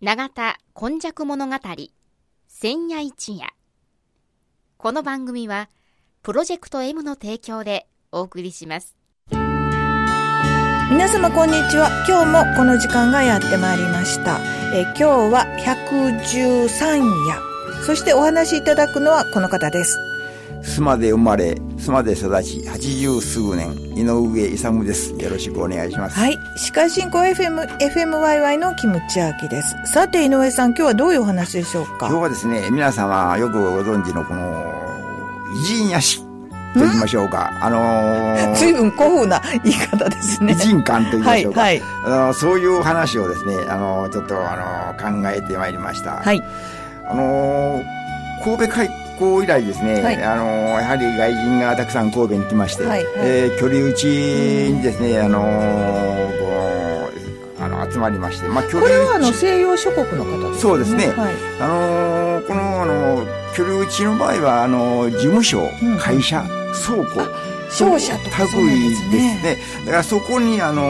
永田今昔物語千夜一夜。この番組はプロジェクト M の提供でお送りします。皆様こんにちは。今日もこの時間がやってまいりました。え今日は113夜。そしてお話しいただくのはこの方です。須磨で生まれ、須磨で育ち、80数年、井上勇です。よろしくお願いします。はい。司会進行 FM、FMYY のキムチアキです。さて、井上さん、今日はどういうお話でしょうか？今日はですね、皆様よくご存知のこの、偉人屋敷。と言いましょうか。あのー、随分古風な言い方ですね。偉人感と言いましょうか。はい、はい、あのそういう話をですね、あのちょっと、あの考えてまいりました。はい。あの神戸会校以来ですね、はい、あのやはり外人がたくさん神戸に来まして、はいはい、えー、距離打ちにですね、あのあの集まりまして、まあ、距離これはあの西洋諸国の方ですね。そうですね。はい、あのこのあの距離打ちの場合はあの事務所、うん、会社、倉庫。商社とか類ですね。だからそこにあの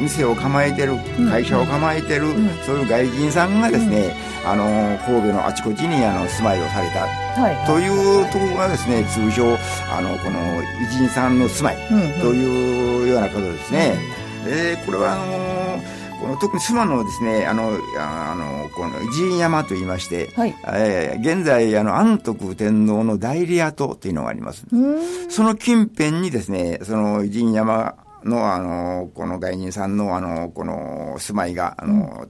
店を構えてる会社を構えてる、うん、そういう外人さんがですね、うん、あの神戸のあちこちにあの住まいをされた、はいというところがですね通常あのこの偉人さんの住まいというようなことですね。うん、えー、これはあのこの特に妻のですね、あの、あの、この、偉人山と言いまして、はい、えー、現在、あの、安徳天皇の代理跡というのがあります。その近辺にですね、その偉人山の、あの、この外人さんの、あの、この住まいが、あの、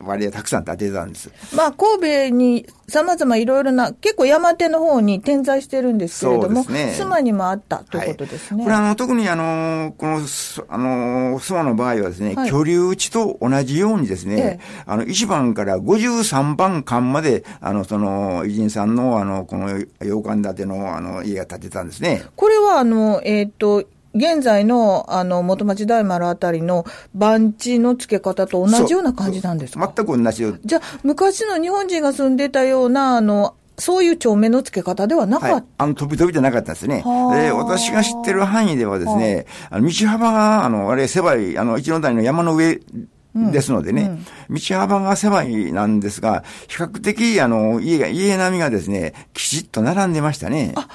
割合たくさん建てたんです。まあ、神戸に様々いろいろな、結構山手の方に点在してるんですけれども、ね、須磨にもあったということですね。はい、これあの、特にあの、この、あの、須磨の場合はですね、はい、居留地と同じようにですね、ええ、あの、1番から53番間まで、あの、その、偉人さんの、あの、この洋館建ての、あの、家が建てたんですね。これはあの、えっ、ー、と、現在の、あの、元町大丸あたりの番地の付け方と同じような感じなんですか？全く同じよじゃあ、昔の日本人が住んでたような、あの、そういう町名の付け方ではなかった、はい、あの、飛び飛びじゃなかったですね。で、私が知ってる範囲ではですね、あの道幅が、あの、あれ、狭い、あの、一の谷の山の上ですのでね、うん、道幅が狭いなんですが、比較的、あの、家が、家並みがですね、きちっと並んでましたね。あ、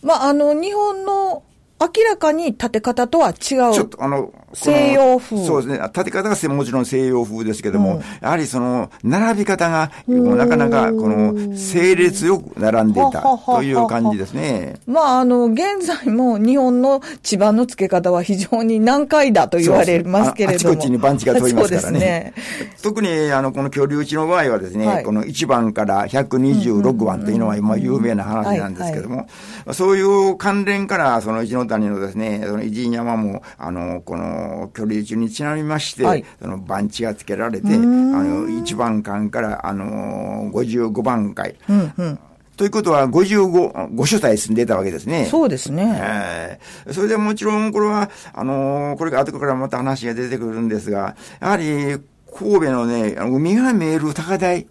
まあ、あの、日本の明らかに立て方とは違う。ちょっとあの、西洋風。そうですね。建て方がもちろん西洋風ですけども、うん、やはりその、並び方が、なかなか、この、整列よく並んでいたという感じですね。まあ、あの、現在も日本の地盤の付け方は非常に難解だと言われますけれども。あちこちに番地が通りますからね。ね特に、あの、この居留地の場合はですね、はい、この1番から126番というのは、今有名な話なんですけども、そういう関連から、その一の谷のですね、その偉人山も、あの、この距離中にちなみまして、はい、その番地がつけられて、あの、1番間から、あの、55番階。うんうんということは、55、5所帯住んでたわけですね。そうですね。えー、それでもちろん、これは、あのー、これが後からまた話が出てくるんですが、やはり、神戸のね、海が見える高台。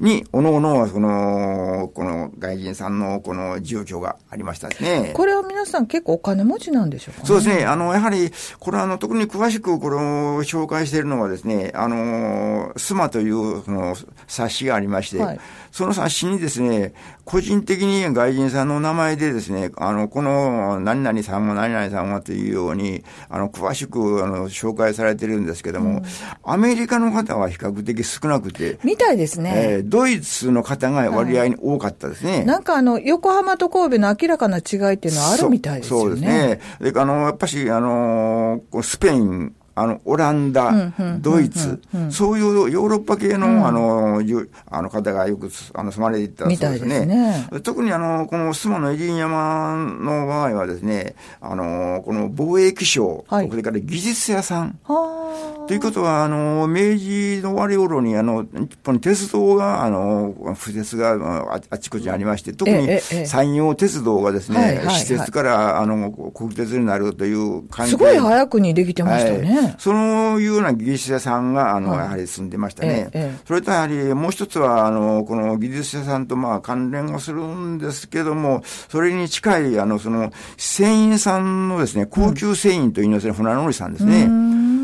に、おのおの、その、この外人さんのこの状況がありましたね。これは皆さん結構お金持ちなんでしょうか、ね、そうですね。あの、やはり、これはあの、特に詳しくこれを紹介しているのはですね、あの、スマというその冊子がありまして、はい、その冊子にですね、個人的に外人さんの名前でですね、あの、この何々さんは何々さんはというように、あの、詳しくあの紹介されてるんですけども、うん、アメリカの方は比較的少なくて。みたいですね。えードイツの方が割合に多かったですね。はい、なんかあの、横浜と神戸の明らかな違いっていうのはあるみたいですよね。そうですね。で、あの、やっぱし、あの、スペイン、あの、オランダ、ドイツ、そういうヨーロッパ系の、あの、あの方がよく、あの、住まれていたそうですね。特にあの、この須磨のエリン山の場合はですね、あの、この貿易商、はい、それから技術屋さん。ということは、あの、明治の終わり頃に、あの、日本に鉄道が、あの、不鉄がああちこちにありまして、特に山陽鉄道がですね、施設から、あの、国鉄になるという感じすごい早くにできてましたね。はいそういうような技術者さんが、あの、やはり住んでましたね。ええ、それとやはりもう一つは、あの、この技術者さんとまあ関連をするんですけども、それに近い、あの、その、船員さんのですね、高級船員というのは、船乗りさんですね。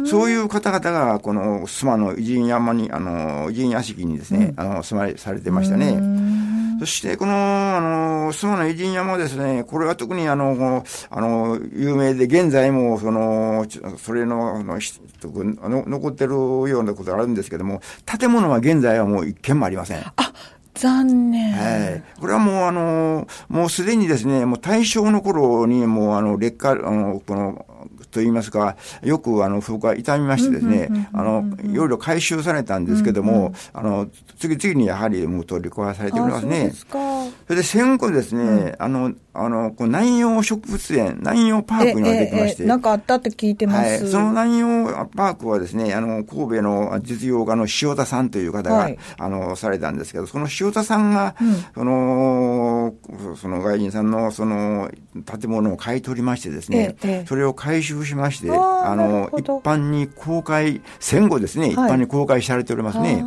そういう方々が、この須磨の偉人山に、あの、偉人屋敷にですね、あの、住まいされてましたね。そして、この、あの、諏訪の偉人山ですね、これは特にあの、あの、有名で、現在も、その、それの、あの、の残ってるようなことがあるんですけども、建物は現在はもう一軒もありません。あ残念。はい。これはもうあの、もうすでにですね、もう大正の頃にもうあの、劣化、あの、この、と言いますか、よくあの風化傷みましてですね、あの、いろいろ回収されたんですけども、あの、次々にやはりもう取り壊されておりますね。それで戦後ですね、あの、あの、こう南洋植物園、南洋パークができまして。なんかあったって聞いてます。はい。その南洋パークはですね、あの、神戸の実業家の塩田さんという方が、はい、あの、されたんですけど、その塩田さんが、うん、その、その外人さんの、その、建物を買い取りましてですね、ええ、それを回収しまして、あの、一般に公開、戦後ですね、一般に公開されておりますね。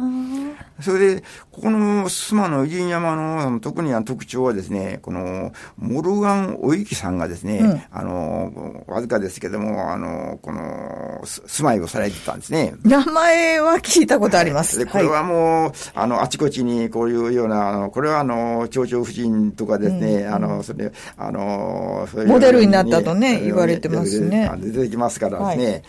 それで、ここの須磨の偉人山の特に特徴はですね、この、モルガン・おゆきさんがですね、うん、あの、わずかですけども、あの、この、住まいをされてたんですね。名前は聞いたことあります。で、これはもう、あの、あちこちにこういうような、あの、これはあの、町長夫人とかですね、うん、あの、それ、あの、モデルになったとね、言われてますね。出てきますからですね。はい、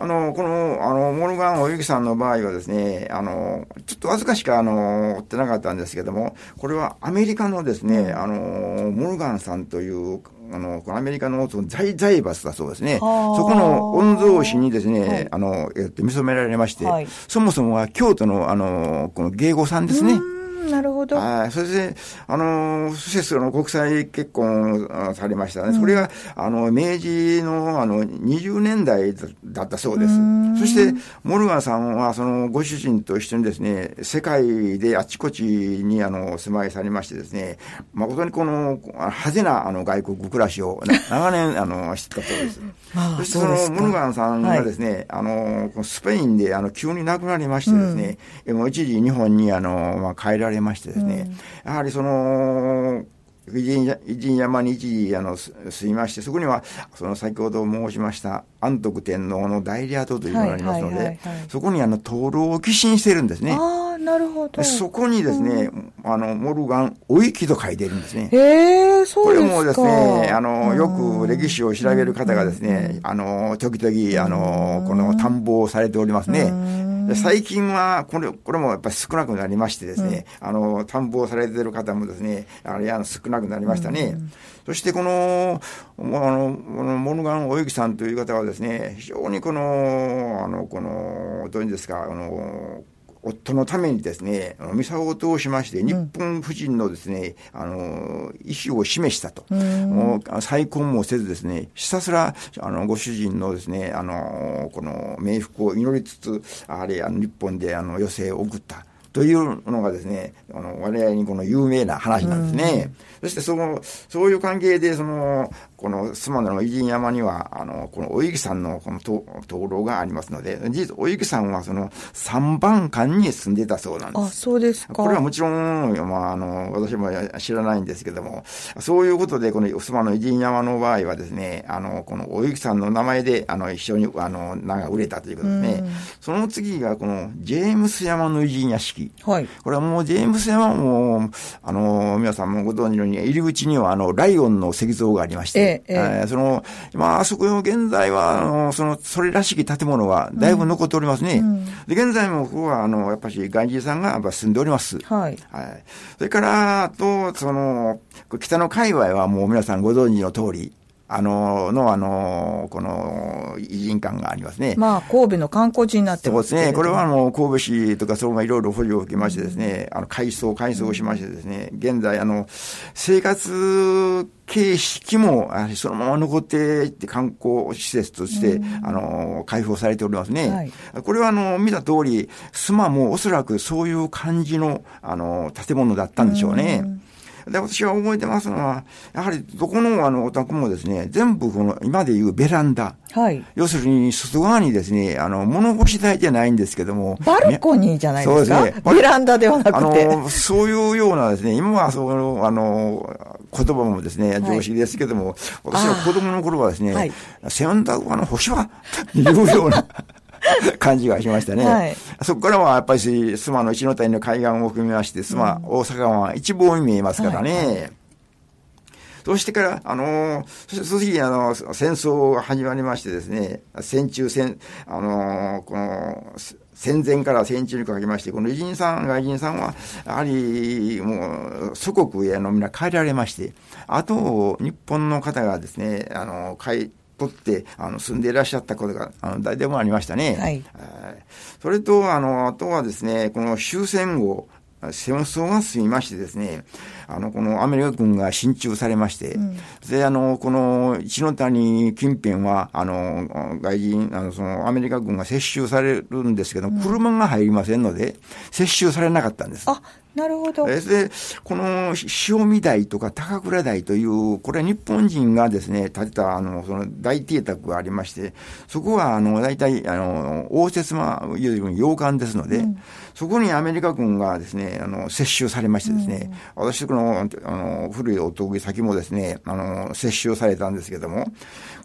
あの、この、あの、モルガン・おゆきさんの場合はですね、あの、ちょっとわずかしか、あの、追ってなかったんですけども、これはアメリカのですね、あの、モルガンさんという、あの、このアメリカのその財財閥だそうですね。そこの御曹司にですね、はい、あの、えっと、見初められまして、はい、そもそもは京都の、あの、この芸妓さんですね。なるほど。はい。それで、あの、施設の国際結婚されましたね。うん、それが、あの、明治の、あの、20年代だったそうです。そして、モルガンさんは、その、ご主人と一緒にですね、世界であちこちに、あの、住まいされましてですね、誠にこの、派手な、あの、外国暮らしを、長年、あの、してたそうです。そして、その、モルガンさんがですね、はい、あの、スペインで、あの、急に亡くなりましてですね、うん、もう一時日本に、あの、まあ、帰られましてですね、うん、やはりその、偉人山に一時あの住みまして、そこにはその先ほど申しました安徳天皇の代理跡というのがありますので、そこにあの灯籠を寄進してるんですね。ああ、なるほど。そこにですね、うん、あの、モルガン、お息と書いてるんですね。へえ、そうですか。これもですね、あの、よく歴史を調べる方がですね、あの、時々、あの、この探訪されておりますね。最近は、これ、これもやっぱり少なくなりましてですね、うん、あの、探訪されている方もですね、あれ、あの、少なくなりましたね。うん、そしてこの、あの、モルガン・おゆきさんという方はですね、非常にこの、あの、この、どういうんですか、あの、夫のためにですね、ミサオを通しまして、日本夫人のですね、あの、意思を示したと。もう再婚もせずですね、ひたすら、あの、ご主人のですね、あの、この冥福を祈りつつ、あれ、あの、日本であの、余生を送った。というのがですね、あの、我々にこの有名な話なんですね。そしてその、そういう関係で、その、この須磨の偉人山には、あの、このおゆきさんのこの灯籠がありますので、事実、おゆきさんはその三番館に住んでたそうなんです。あ、そうですか。これはもちろん、まあ、あの、私も知らないんですけども、そういうことで、この須磨の偉人山の場合はですね、あの、このおゆきさんの名前で、あの、一緒に、あの、名が売れたということですね。その次が、この、ジェームス山の偉人屋敷。はい。これはもう、ジェームス山も、あの、皆さんもご存知のように、入り口には、あの、ライオンの石像がありまして、ええその、まあ、あそこの現在は、あの、その、それらしき建物はだいぶ残っておりますね。うん、で、現在もここは、あの、やっぱり外人さんがやっぱ住んでおります。はい。はい。それから、あと、その、北の界隈はもう皆さんご存知の通り、あの、の、あの、この、偉人館がありますね。まあ、神戸の観光地になってますそうですね。これは、あの、神戸市とか、そう、いろいろ補助を受けましてですね、あの、改装、改装しましてですね、現在、あの、生活形式も、そのまま残っていって、観光施設として、あの、開放されておりますね。はい、これは、あの、見た通り、スマもおそらくそういう感じの、あの、建物だったんでしょうね。うで、私が覚えてますのは、やはりどこのあのお宅もですね、全部この今でいうベランダ。はい。要するに外側にですね、あの、物干し台じゃないんですけども。バルコニーじゃないですか？そうですね。ベランダではなくて。あの、そういうようなですね、今はその、あの、言葉もですね、常識ですけども、はい、私は子供の頃はですね、はい、洗濯場の干しは、いうような。感じがしましたね。はい。そこからはやっぱり須磨の一の谷の海岸を含みまして、須磨、大阪湾一望に見えますからね。はいそしてから、あのー、その時、あの、戦争が始まりましてですね、戦中戦、あのー、この、戦前から戦中にかけまして、この偉人さん、外人さんは、やはり、もう、祖国への皆帰られまして、あと、日本の方がですね、あの、帰取って、あの、住んでいらっしゃったことが、あの、誰でもありましたね。はい。それと、あの、あとはですね、この終戦後、戦争が済みましてですね、あの、このアメリカ軍が進駐されまして、うん、で、あの、この一ノ谷近辺は、あの、外人、あの、そのアメリカ軍が接収されるんですけど、うん、車が入りませんので、接収されなかったんです。あ、なるほど。で、この塩見台とか高倉台という、これは日本人がですね、建てた、あの、その大邸宅がありまして、そこは、あの、大体、あの、応接間、いわゆる洋館ですので、うん、そこにアメリカ軍がですね、あの、接収されましてですね、うん、私、この、あの、古いお得意先もですね、あの、接収されたんですけども、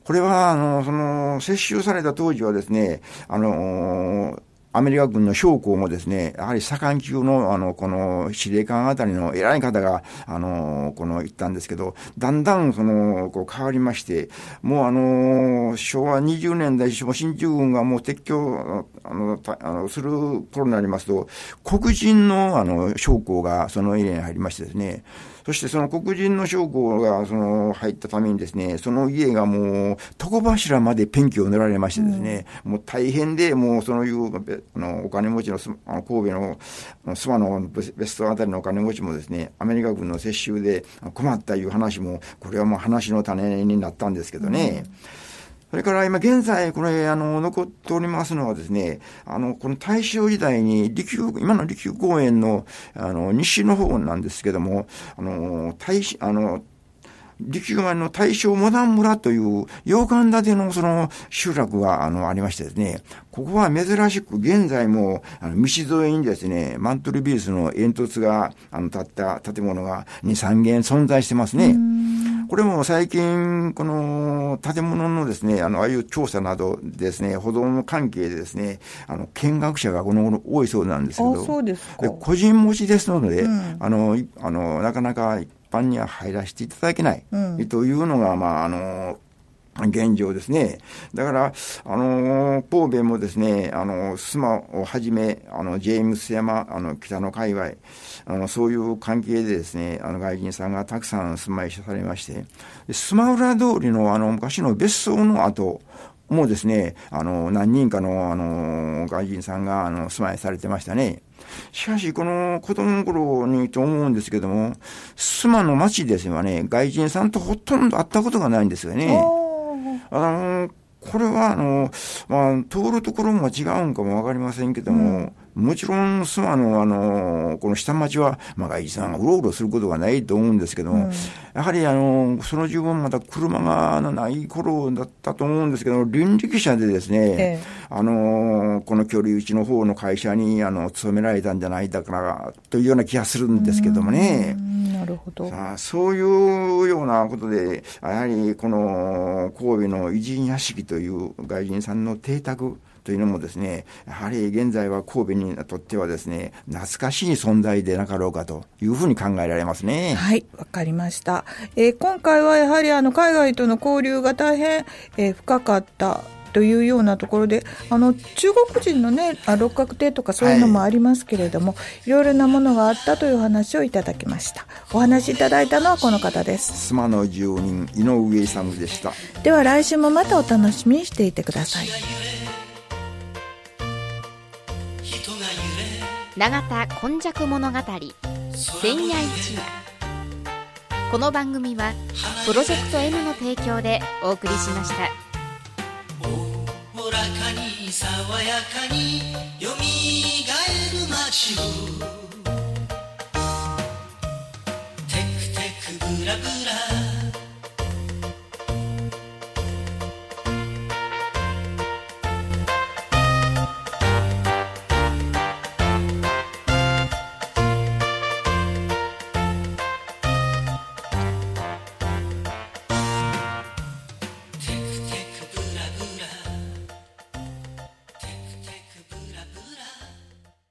これは、あの、その、接収された当時はですね、あの、アメリカ軍の将校もですね、やはり左官級の、あの、この司令官あたりの偉い方が、あの、この言ったんですけど、だんだん、その、こう変わりまして、もうあの、昭和20年代、新中軍がもう撤去、あの、あのする頃になりますと、黒人の、あの、将校がそのエリアに入りましてですね、そしてその黒人の将校がその入ったためにですね、その家がもう床柱までペンキを塗られましてですね、うん、もう大変で、もうそのいうあのお金持ちのあの神戸の諏訪のベストあたりのお金持ちもですね、アメリカ軍の接収で困ったいう話も、これはもう話の種になったんですけどね。うんそれから今現在、これ、あの、残っておりますのはですね、あの、この大正時代に、利休、今の利休公園の、あの、西の方なんですけども、あの、大、あの、力川の大正モダン村という洋館建てのその集落があのありましてですね、ここは珍しく現在もあの道沿いにですね、マントルビースの煙突があの建った建物が2、3軒存在してますね。これも最近、この建物のですね、あの、ああいう調査などですね、保存関係でですね、あの、見学者がこの頃多いそうなんですけど、そうですか。個人持ちですので、うん、あの、あの、なかなか般には入らせていただけない、うん、というのが、まあ、あの、現状ですね。だから、あのー、神戸もですね、あの、須磨をはじめ、あの、ジェームス山、あの、北の界隈、あの、そういう関係でですね、あの、外人さんがたくさん住まいされまして、須磨浦通りのあの、昔の別荘の後、もですね、あの、何人かの、あの、外人さんが、あの、住まいされてましたね。しかし、この子供の頃にと思うんですけども、須磨の町ですよね、外人さんとほとんど会ったことがないんですよね。あの、これは、あの、まあ、通るところも違うんかもわかりませんけども、もちろん、諏訪の、あの、この下町は、まあ、外地さんがうろうろすることがないと思うんですけども、うん、やはり、あの、その十分まだ車がない頃だったと思うんですけど、倫理記者でですね、ええ、あの、この距離うちの方の会社に、あの、勤められたんじゃないだから、というような気がするんですけどもね。なるほど。さあ、そういうようなことで、やはり、この、神戸の偉人屋敷という外人さんの邸宅、というのもですね、やはり現在は神戸にとってはですね、懐かしい存在でなかろうかというふうに考えられますね。はい、わかりました。えー、今回はやはりあの海外との交流が大変、えー、深かったというようなところであの中国人のね六角亭とかそういうのもありますけれども、はい、いろいろなものがあったという話をいただきました。お話いただいたのはこの方です。妻の住人井上勇でした。では来週もまたお楽しみにしていてください永田こん物語千夜一夜この番組はプロジェクト M の提供でお送りしました。おおらかに爽やかによみがえる街を。テクテクブラブラ。